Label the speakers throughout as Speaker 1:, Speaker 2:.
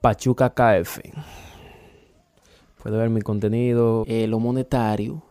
Speaker 1: Pachuca KF. Puede ver mi contenido. Eh, lo monetario,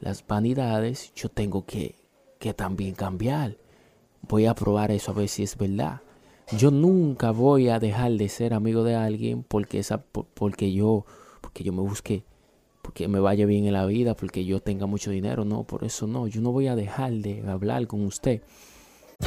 Speaker 1: las vanidades, yo tengo que, que también cambiar. Voy a probar eso a ver si es verdad. Yo nunca voy a dejar de ser amigo de alguien porque, esa, porque, yo, porque yo me busque, porque me vaya bien en la vida, porque yo tenga mucho dinero. No, por eso no. Yo no voy a dejar de hablar con usted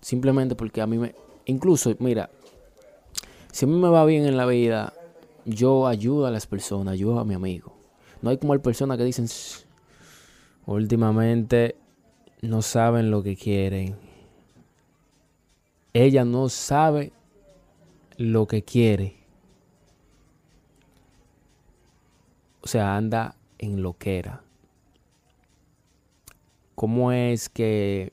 Speaker 1: Simplemente porque a mí me... Incluso, mira, si a mí me va bien en la vida, yo ayudo a las personas, ayudo a mi amigo. No hay como hay personas que dicen, últimamente no saben lo que quieren. Ella no sabe lo que quiere. O sea, anda en lo que era. ¿Cómo es que